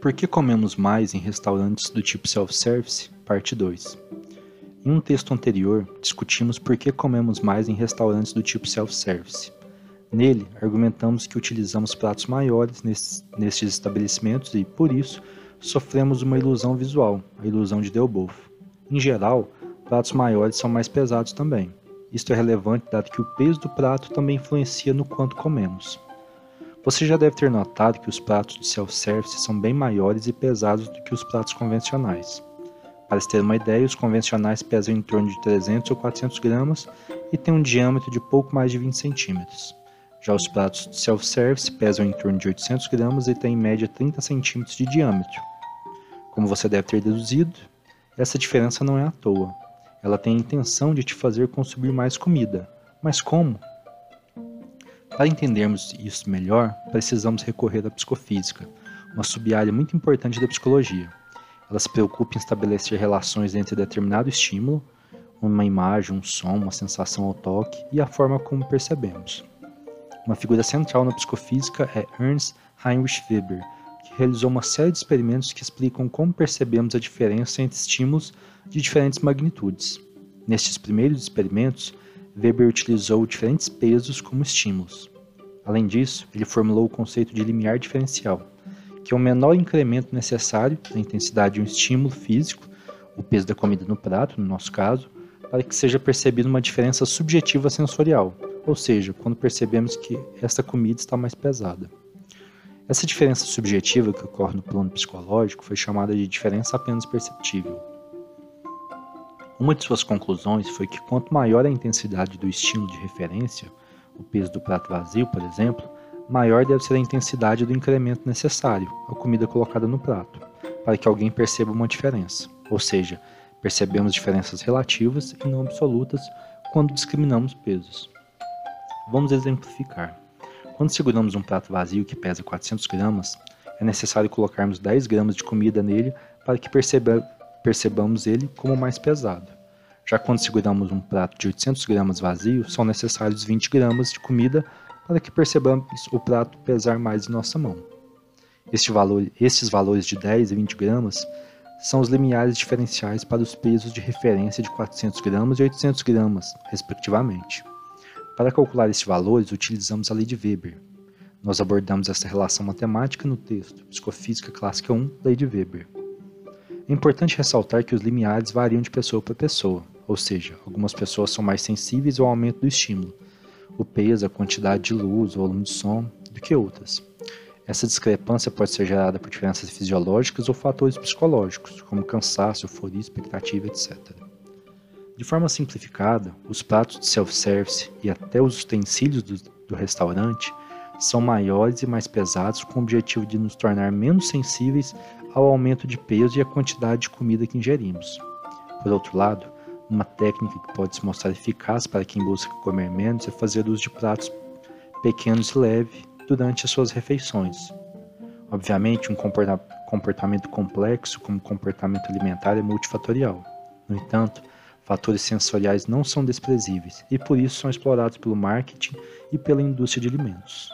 Por que comemos mais em restaurantes do tipo self-service? Parte 2. Em um texto anterior, discutimos por que comemos mais em restaurantes do tipo self-service. Nele, argumentamos que utilizamos pratos maiores nestes, estabelecimentos e, por isso, sofremos uma ilusão visual, a ilusão de Delboeuf. Em geral, pratos maiores são mais pesados também. Isto é relevante dado que o peso do prato também influencia no quanto comemos. Você já deve ter notado que os pratos de self-service são bem maiores e pesados do que os pratos convencionais. Para se ter uma ideia, os convencionais pesam em torno de 300 ou 400 gramas e têm um diâmetro de pouco mais de 20 centímetros. Já os pratos de self-service pesam em torno de 800 gramas e têm em média 30 centímetros de diâmetro. Como você deve ter deduzido, essa diferença não é à toa. Ela tem a intenção de te fazer consumir mais comida. Mas como? Para entendermos isso melhor, precisamos recorrer à psicofísica, uma sub-área muito importante da psicologia. Ela se preocupa em estabelecer relações entre determinado estímulo, uma imagem, um som, uma sensação ao toque e a forma como percebemos. Uma figura central na psicofísica é Ernst Heinrich Weber, que realizou uma série de experimentos que explicam como percebemos a diferença entre estímulos de diferentes magnitudes. Nestes primeiros experimentos, Weber utilizou diferentes pesos como estímulos. Além disso, ele formulou o conceito de limiar diferencial, que é o menor incremento necessário na intensidade de um estímulo físico, o peso da comida no prato, no nosso caso, para que seja percebida uma diferença subjetiva sensorial, ou seja, quando percebemos que esta comida está mais pesada. Essa diferença subjetiva que ocorre no plano psicológico foi chamada de diferença apenas perceptível. Uma de suas conclusões foi que quanto maior a intensidade do estímulo de referência, o peso do prato vazio, por exemplo, maior deve ser a intensidade do incremento necessário, a comida colocada no prato, para que alguém perceba uma diferença. Ou seja, percebemos diferenças relativas e não absolutas quando discriminamos pesos. Vamos exemplificar. Quando seguramos um prato vazio que pesa 400 gramas, é necessário colocarmos 10 gramas de comida nele para que perceba, percebamos ele como mais pesado. Já quando seguramos um prato de 800 gramas vazio, são necessários 20 gramas de comida para que percebamos o prato pesar mais em nossa mão. Este valor, estes valores de 10 e 20 gramas são os limiares diferenciais para os pesos de referência de 400 gramas e 800 gramas, respectivamente. Para calcular estes valores, utilizamos a lei de Weber. Nós abordamos essa relação matemática no texto Psicofísica Clássica 1, Lei de Weber. É importante ressaltar que os limiares variam de pessoa para pessoa, ou seja, algumas pessoas são mais sensíveis ao aumento do estímulo, o peso, a quantidade de luz, o volume de som, do que outras. Essa discrepância pode ser gerada por diferenças fisiológicas ou fatores psicológicos, como cansaço, euforia, expectativa, etc. De forma simplificada, os pratos de self-service e até os utensílios do, do restaurante são maiores e mais pesados com o objetivo de nos tornar menos sensíveis ao aumento de peso e à quantidade de comida que ingerimos. Por outro lado, uma técnica que pode se mostrar eficaz para quem busca comer menos é fazer uso de pratos pequenos e leves durante as suas refeições. Obviamente, um comportamento complexo como comportamento alimentar é multifatorial. No entanto, fatores sensoriais não são desprezíveis e por isso são explorados pelo marketing e pela indústria de alimentos.